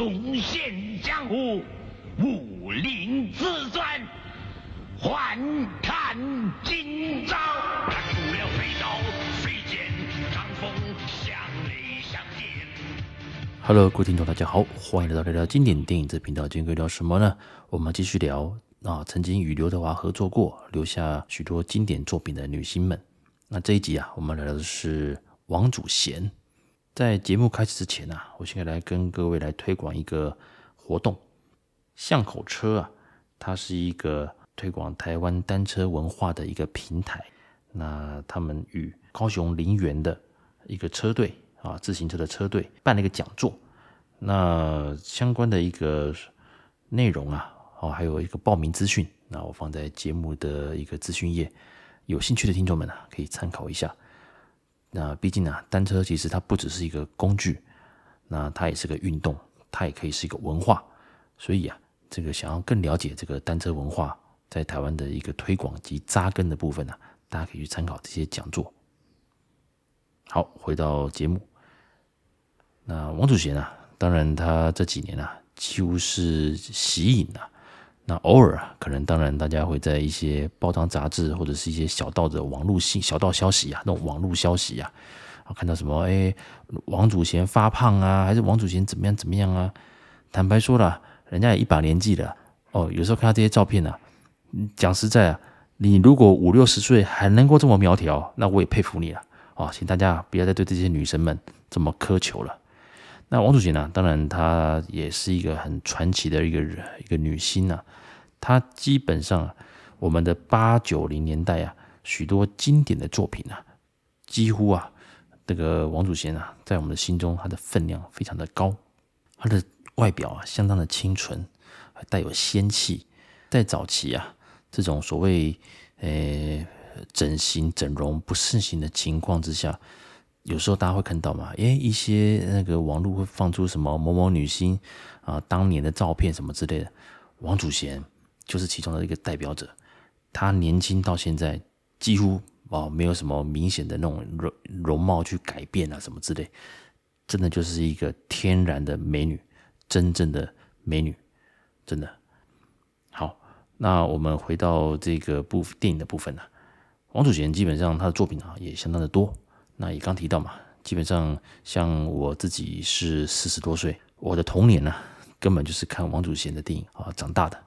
重现江湖，武林自尊，还看今朝。拿出了飞刀飞剑，掌风响雷响电。Hello，各位听众，大家好，欢迎来到聊聊经典电影这频道。今天会聊什么呢？我们继续聊啊，曾经与刘德华合作过，留下许多经典作品的女星们。那这一集啊，我们聊的是王祖贤。在节目开始之前啊，我现在来跟各位来推广一个活动。巷口车啊，它是一个推广台湾单车文化的一个平台。那他们与高雄林园的一个车队啊，自行车的车队办了一个讲座。那相关的一个内容啊，哦，还有一个报名资讯，那我放在节目的一个资讯页，有兴趣的听众们啊，可以参考一下。那毕竟啊，单车其实它不只是一个工具，那它也是个运动，它也可以是一个文化。所以啊，这个想要更了解这个单车文化在台湾的一个推广及扎根的部分呢、大家可以去参考这些讲座。好，回到节目，那王祖贤啊，当然他这几年啊，几乎是息影啊。那偶尔啊，可能当然大家会在一些报章杂志或者是一些小道的网络信、小道消息啊，那种网络消息啊，看到什么哎，王祖贤发胖啊，还是王祖贤怎么样怎么样啊？坦白说了，人家也一把年纪了哦，有时候看到这些照片啊，讲实在啊，你如果五六十岁还能够这么苗条，那我也佩服你了哦，请大家不要再对这些女生们这么苛求了。那王祖贤呢，当然她也是一个很传奇的一个人，一个女星啊。她基本上，我们的八九零年代啊，许多经典的作品啊，几乎啊，这个王祖贤啊，在我们的心中，她的分量非常的高。她的外表啊，相当的清纯，还带有仙气。在早期啊，这种所谓呃整形整容不盛行的情况之下，有时候大家会看到嘛，诶，一些那个网络会放出什么某某女星啊当年的照片什么之类的，王祖贤。就是其中的一个代表者，他年轻到现在几乎哦没有什么明显的那种容容貌去改变啊什么之类，真的就是一个天然的美女，真正的美女，真的。好，那我们回到这个部电影的部分呢，王祖贤基本上他的作品啊也相当的多，那也刚提到嘛，基本上像我自己是四十多岁，我的童年呢根本就是看王祖贤的电影啊长大的。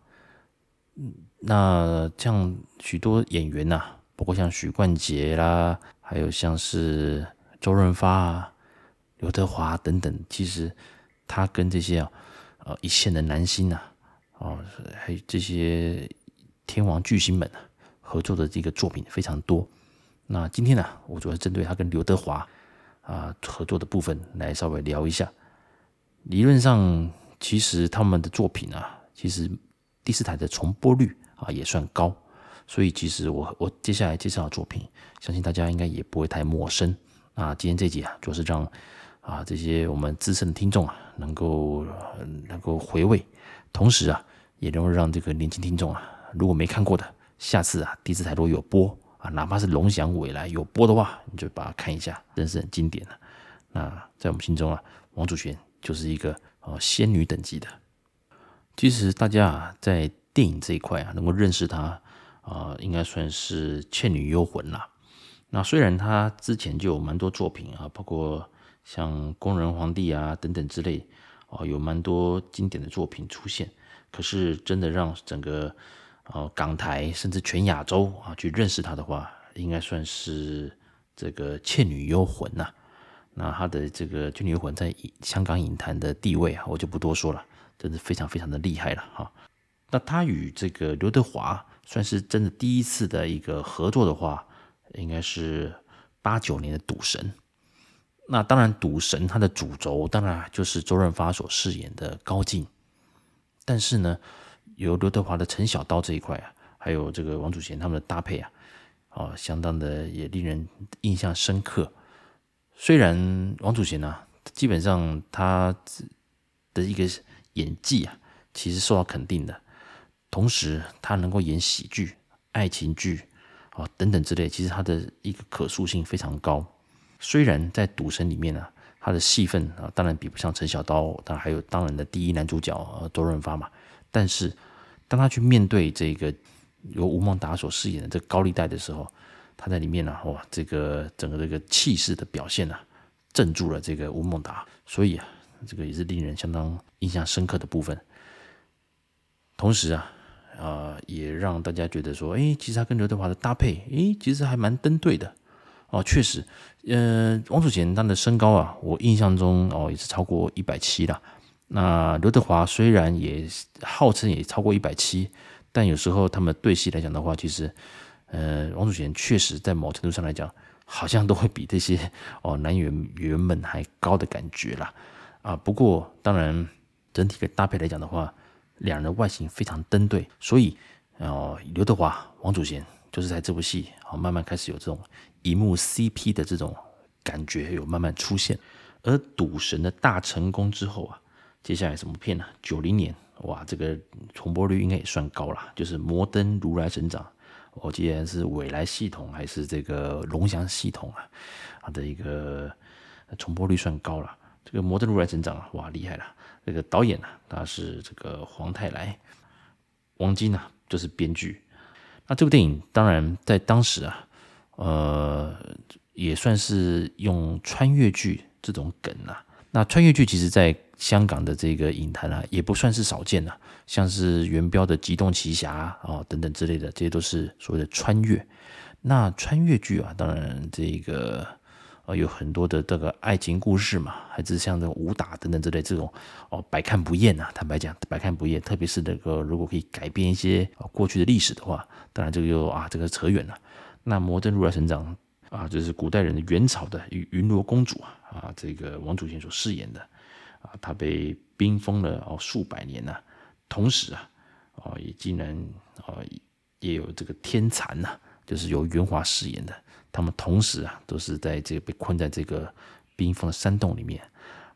那像许多演员呐、啊，包括像许冠杰啦，还有像是周润发啊、刘德华等等，其实他跟这些啊，呃，一线的男星啊，哦，还有这些天王巨星们啊，合作的这个作品非常多。那今天呢，我主要针对他跟刘德华啊合作的部分来稍微聊一下。理论上，其实他们的作品啊，其实。第四台的重播率啊也算高，所以其实我我接下来介绍的作品，相信大家应该也不会太陌生。啊，今天这集啊，就是让啊这些我们资深的听众啊，能够能够回味，同时啊，也能够让这个年轻听众啊，如果没看过的，下次啊第四台如果有播啊，哪怕是龙翔未来有播的话，你就把它看一下，真是很经典的。那在我们心中啊，王祖贤就是一个呃仙女等级的。其实大家啊，在电影这一块啊，能够认识他啊、应该算是《倩女幽魂》啦。那虽然他之前就有蛮多作品啊，包括像《工人皇帝》啊等等之类啊、有蛮多经典的作品出现。可是真的让整个呃港台甚至全亚洲啊去认识他的话，应该算是这个《倩女幽魂》呐。那他的这个《倩女幽魂》在香港影坛的地位啊，我就不多说了。真是非常非常的厉害了哈！那他与这个刘德华算是真的第一次的一个合作的话，应该是八九年的《赌神》。那当然，《赌神》他的主轴当然就是周润发所饰演的高进，但是呢，由刘德华的陈小刀这一块啊，还有这个王祖贤他们的搭配啊，哦，相当的也令人印象深刻。虽然王祖贤呢、基本上他的一个。演技啊，其实受到肯定的。同时，他能够演喜剧、爱情剧啊、哦、等等之类，其实他的一个可塑性非常高。虽然在《赌神》里面呢、啊，他的戏份啊，当然比不上陈小刀，当然还有当然的第一男主角呃周润发嘛。但是当他去面对这个由吴孟达所饰演的这高利贷的时候，他在里面呢、啊，哇，这个整个这个气势的表现呢、啊，镇住了这个吴孟达，所以啊，这个也是令人相当印象深刻的部分。同时啊，啊、也让大家觉得说，哎，其实他跟刘德华的搭配，哎，其实还蛮登对的。哦，确实，呃，王祖贤他的身高啊，我印象中哦也是超过一百七了。那刘德华虽然也号称也超过一百七，但有时候他们对戏来讲的话，其实，呃，王祖贤确实在某程度上来讲，好像都会比这些哦男演员们还高的感觉啦。啊，不过当然整体的搭配来讲的话，两人的外形非常登对，所以哦，刘德华、王祖贤就是在这部戏好慢慢开始有这种。一幕 CP 的这种感觉有慢慢出现，而赌神的大成功之后啊，接下来什么片呢？九零年，哇，这个重播率应该也算高了，就是《摩登如来神掌》，我记得是未来系统还是这个龙翔系统啊？它的一个重播率算高了。这个《摩登如来神掌》啊哇，厉害了！这个导演呢、啊，他是这个黄泰来，王晶呢、啊，就是编剧。那这部电影当然在当时啊。呃，也算是用穿越剧这种梗啊。那穿越剧其实在香港的这个影坛啊，也不算是少见呐。像是元彪的《机动奇侠》啊等等之类的，这些都是所谓的穿越。那穿越剧啊，当然这个呃有很多的这个爱情故事嘛，还是像这种武打等等之类这种哦，百看不厌啊。坦白讲，百看不厌。特别是那个如果可以改变一些过去的历史的话，当然这个又啊这个扯远了。那摩登如来神掌啊，就是古代人的元朝的云云罗公主啊，啊，这个王祖贤所饰演的啊，她被冰封了哦数百年呐、同时啊，啊也竟然啊也有这个天蚕呐，就是由袁华饰演的，他们同时啊都是在这个被困在这个冰封的山洞里面。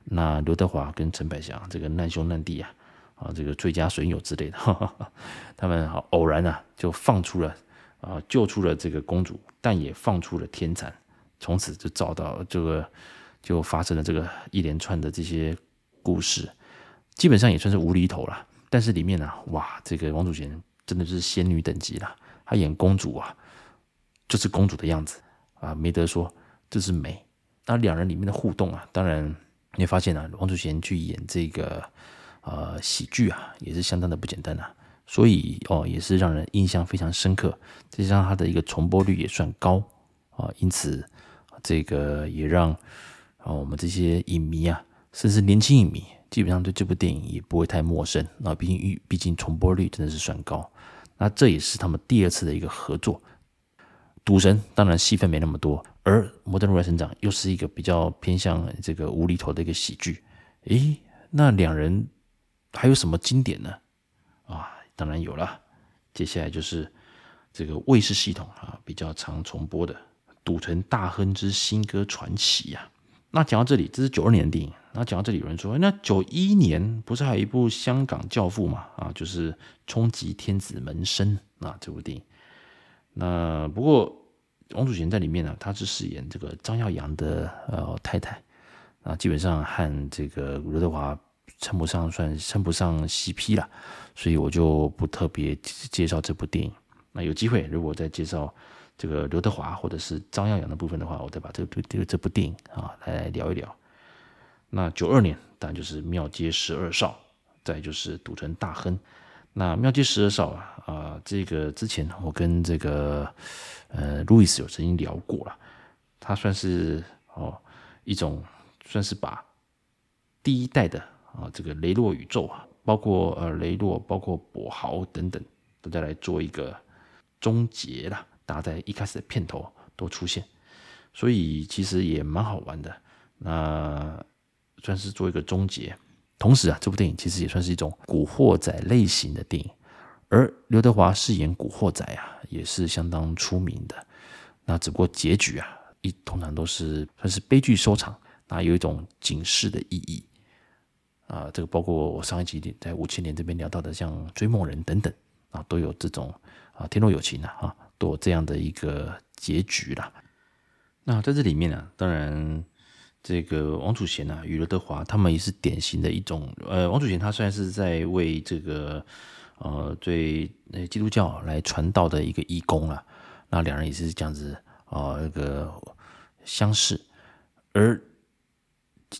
那刘德华跟陈百祥这个难兄难弟啊，啊这个最佳损友之类的，哈 哈他们偶然啊就放出了。啊，救出了这个公主，但也放出了天蚕，从此就找到这个，就发生了这个一连串的这些故事，基本上也算是无厘头了。但是里面呢、啊，哇，这个王祖贤真的是仙女等级了，她演公主啊，就是公主的样子啊，没得说，这是美。那两人里面的互动啊，当然你会发现啊，王祖贤去演这个呃喜剧啊，也是相当的不简单啊。所以哦，也是让人印象非常深刻，再加上他的一个重播率也算高啊，因此这个也让啊我们这些影迷啊，甚至年轻影迷，基本上对这部电影也不会太陌生啊。毕竟毕竟重播率真的是算高，那这也是他们第二次的一个合作。赌神当然戏份没那么多，而摩登如来神掌又是一个比较偏向这个无厘头的一个喜剧。诶，那两人还有什么经典呢？啊？当然有了，接下来就是这个卫视系统啊比较常重播的《赌城大亨之新歌传奇》呀。那讲到这里，这是九二年的电影。那讲到这里，有人说，那九一年不是还有一部香港教父嘛？啊，就是《冲击天子门生》啊这部电影。那不过王祖贤在里面呢，他是饰演这个张耀扬的呃太太啊，基本上和这个刘德华。称不上算称不上 CP 了，所以我就不特别介绍这部电影。那有机会，如果再介绍这个刘德华或者是张耀扬的部分的话，我再把这部这个这部电影啊来聊一聊。那九二年当然就是《庙街十二少》，再就是《赌城大亨》。那《妙计十二少》啊啊，这个之前我跟这个呃路易斯有曾经聊过了，他算是哦一种算是把第一代的。啊，这个雷洛宇宙啊，包括呃雷洛，包括跛豪等等，都在来做一个终结啦。大家在一开始的片头都出现，所以其实也蛮好玩的。那算是做一个终结。同时啊，这部电影其实也算是一种古惑仔类型的电影，而刘德华饰演古惑仔啊，也是相当出名的。那只不过结局啊，一通常都是算是悲剧收场，那有一种警示的意义。啊，这个包括我上一集在五千年这边聊到的，像《追梦人》等等啊，都有这种啊，天若有情啊，都有这样的一个结局啦。那在这里面呢，当然这个王祖贤啊与刘德华，他们也是典型的一种。呃，王祖贤他虽然是在为这个呃对基督教来传道的一个义工啊，那两人也是这样子啊、呃、那个相识，而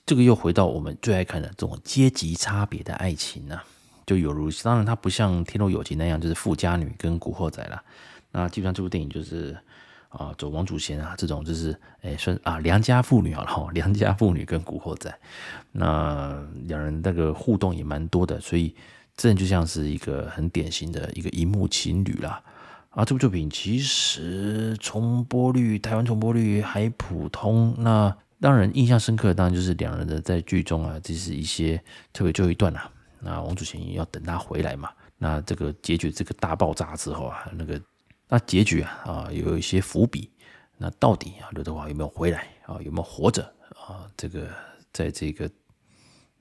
这个又回到我们最爱看的这种阶级差别的爱情呢、就犹如当然它不像《天若有情》那样就是富家女跟古惑仔了，那基本上这部电影就是。啊，走王祖贤啊，这种就是，哎、算啊良家妇女好了哈，良家妇女跟古惑仔，那两人那个互动也蛮多的，所以这就像是一个很典型的一个荧幕情侣啦。啊，这部作品其实重播率，台湾重播率还普通。那让人印象深刻当然就是两人的在剧中啊，这是一些特别最后一段啊，那王祖贤要等他回来嘛。那这个结局这个大爆炸之后啊，那个。那结局啊啊有一些伏笔，那到底啊刘德华有没有回来啊？有没有活着啊？这个在这个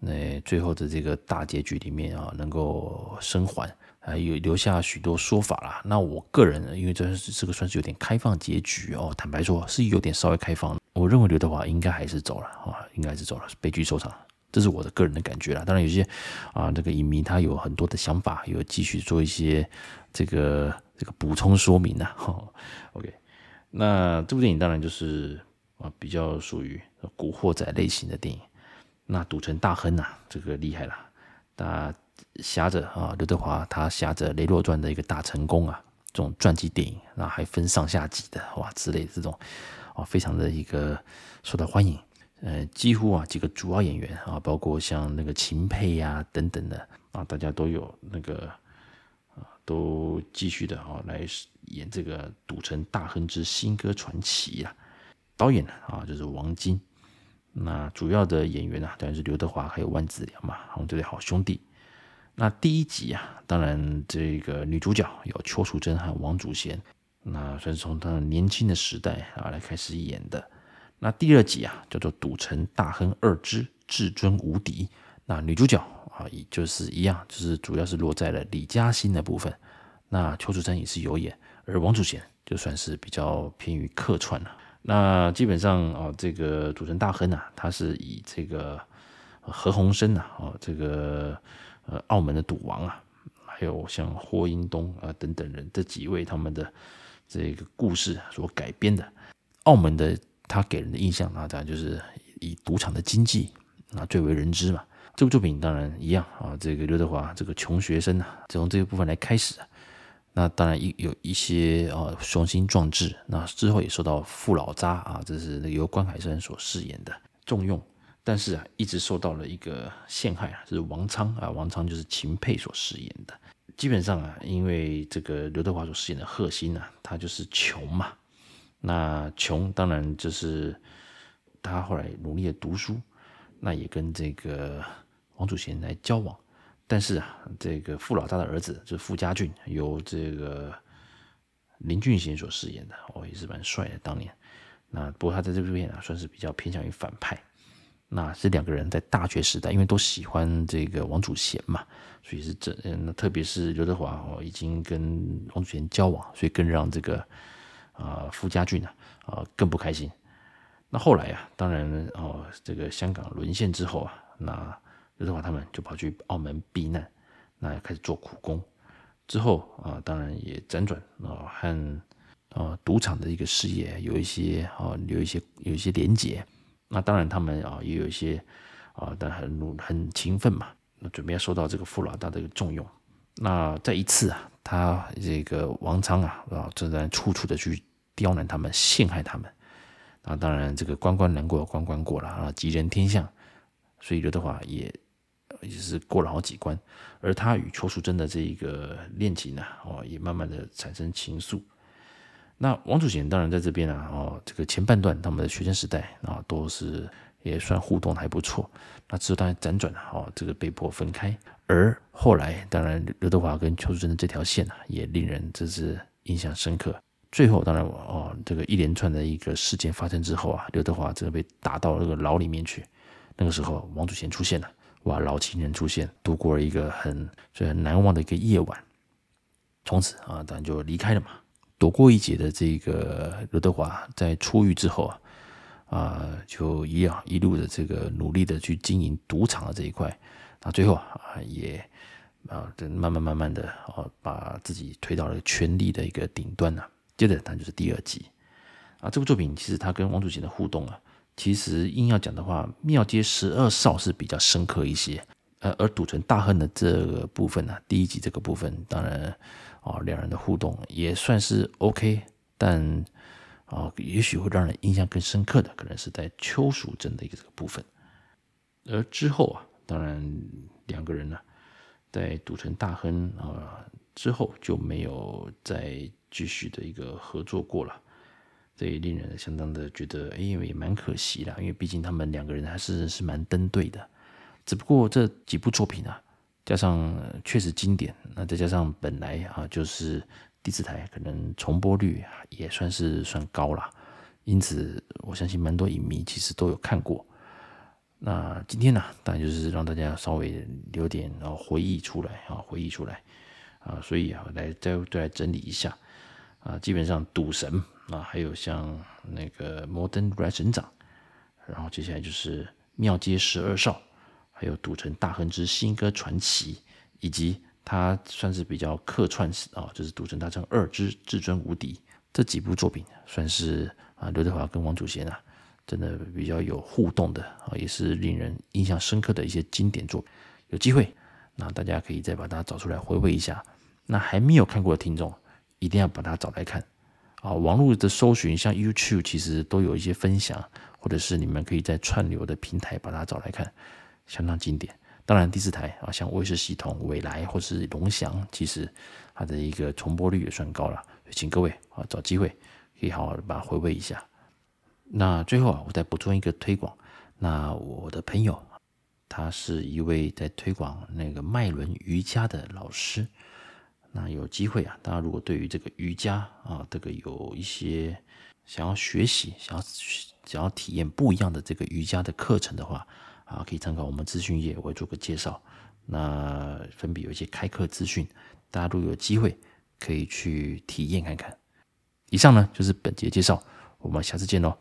那最后的这个大结局里面啊，能够生还，还有留下许多说法啦。那我个人呢，因为这这个算是有点开放结局哦，坦白说是有点稍微开放。我认为刘德华应该还是走了啊，应该是走了，悲剧收场，这是我的个人的感觉啦。当然有些啊，这个影迷他有很多的想法，有继续做一些这个。这个补充说明啊，哈，OK，那这部电影当然就是啊比较属于古惑仔类型的电影。那赌城大亨啊，这个厉害了，他挟着啊刘德华他挟着《雷洛传》的一个大成功啊，这种传记电影，那还分上下集的哇之类的这种啊，非常的一个受到欢迎。呃，几乎啊几个主要演员啊，包括像那个秦沛呀等等的啊，大家都有那个。都继续的啊来演这个《赌城大亨之新歌传奇》啊，导演呢啊就是王晶，那主要的演员呢当然是刘德华还有万梓良嘛，他们这对好兄弟。那第一集啊，当然这个女主角有邱淑贞和王祖贤，那算是从他年轻的时代啊来开始演的。那第二集啊叫做《赌城大亨二之至尊无敌》，那女主角。啊，也就是一样，就是主要是落在了李嘉欣的部分。那邱淑贞也是有演，而王祖贤就算是比较偏于客串了。那基本上啊，这个赌城大亨啊，他是以这个何鸿燊啊，哦，这个呃澳门的赌王啊，还有像霍英东啊等等人这几位他们的这个故事所改编的。澳门的他给人的印象啊，当然就是以赌场的经济啊最为人知嘛。这部作品当然一样啊，这个刘德华这个穷学生啊，从这个部分来开始啊，那当然一有一些啊雄心壮志，那之后也受到傅老渣啊，这是由关海山所饰演的重用，但是啊一直受到了一个陷害啊，就是王昌啊，王昌就是秦沛所饰演的，基本上啊，因为这个刘德华所饰演的贺新啊，他就是穷嘛，那穷当然就是他后来努力的读书，那也跟这个。王祖贤来交往，但是啊，这个傅老大的儿子就是傅家俊，由这个林俊贤所饰演的，哦，也是蛮帅的。当年，那不过他在这部片啊，算是比较偏向于反派。那这两个人在大学时代，因为都喜欢这个王祖贤嘛，所以是这，那特别是刘德华哦，已经跟王祖贤交往，所以更让这个啊傅家俊啊啊更不开心。那后来啊，当然哦，这个香港沦陷之后啊，那刘德华他们就跑去澳门避难，那开始做苦工，之后啊，当然也辗转啊和啊赌场的一个事业有一些啊有一些有一些连结，那当然他们啊也有一些啊但很努很勤奋嘛，那准备要受到这个傅老大的一个重用。那在一次啊，他这个王昌啊啊正在处处的去刁难他们，陷害他们。那当然这个关关难过关关过了啊，吉人天相，所以刘德华也。也是过了好几关，而他与邱淑贞的这一个恋情呢，哦，也慢慢的产生情愫。那王祖贤当然在这边啊，哦，这个前半段他们的学生时代啊，都是也算互动还不错。那之后当然辗转啊哦，这个被迫分开。而后来当然刘德华跟邱淑贞的这条线啊，也令人真是印象深刻。最后当然哦，这个一连串的一个事件发生之后啊，刘德华真的被打到那个牢里面去。那个时候王祖贤出现了。哇，老情人出现，度过了一个很最很难忘的一个夜晚。从此啊，当然就离开了嘛。躲过一劫的这个刘德华，在出狱之后啊，啊、就一样一路的这个努力的去经营赌场的这一块，那最后啊也啊，慢慢慢慢的啊，把自己推到了权力的一个顶端呐。接着，它就是第二集啊，这部作品其实它跟王祖贤的互动啊，其实硬要讲的话，《庙街十二少》是比较深刻一些。呃，而赌城大亨的这个部分呢、第一集这个部分，当然啊，两人的互动也算是 OK，但啊，也许会让人印象更深刻的，可能是在邱淑贞的一个这个部分。而之后啊，当然两个人呢、在赌城大亨啊之后就没有再继续的一个合作过了，这也令人相当的觉得，哎，也蛮可惜啦，因为毕竟他们两个人还是是蛮登对的。只不过这几部作品啊，加上确实经典，那再加上本来啊就是第四台可能重播率也算是算高了，因此我相信蛮多影迷其实都有看过。那今天呢，当然就是让大家稍微留点啊回忆出来啊，回忆出来啊，所以啊来再再来整理一下啊，基本上赌神啊，还有像那个摩登如来神掌，然后接下来就是庙街十二少。还有《赌城大亨之新歌传奇》，以及他算是比较客串啊，就是《赌城大亨二之至尊无敌》这几部作品，算是啊刘德华跟王祖贤啊，真的比较有互动的啊，也是令人印象深刻的一些经典作品。有机会，那大家可以再把它找出来回味一下。那还没有看过的听众，一定要把它找来看啊！网络的搜寻，像 YouTube 其实都有一些分享，或者是你们可以在串流的平台把它找来看。相当经典，当然第四台啊，像卫视系统、未来或是龙翔，其实它的一个重播率也算高了，请各位啊找机会可以好好的把它回味一下。那最后啊，我再补充一个推广，那我的朋友他是一位在推广那个脉轮瑜伽的老师，那有机会啊，大家如果对于这个瑜伽啊，这个有一些想要学习、想要想要体验不一样的这个瑜伽的课程的话。啊，可以参考我们资讯页，我会做个介绍。那分别有一些开课资讯，大家如果有机会可以去体验看看。以上呢就是本节介绍，我们下次见喽。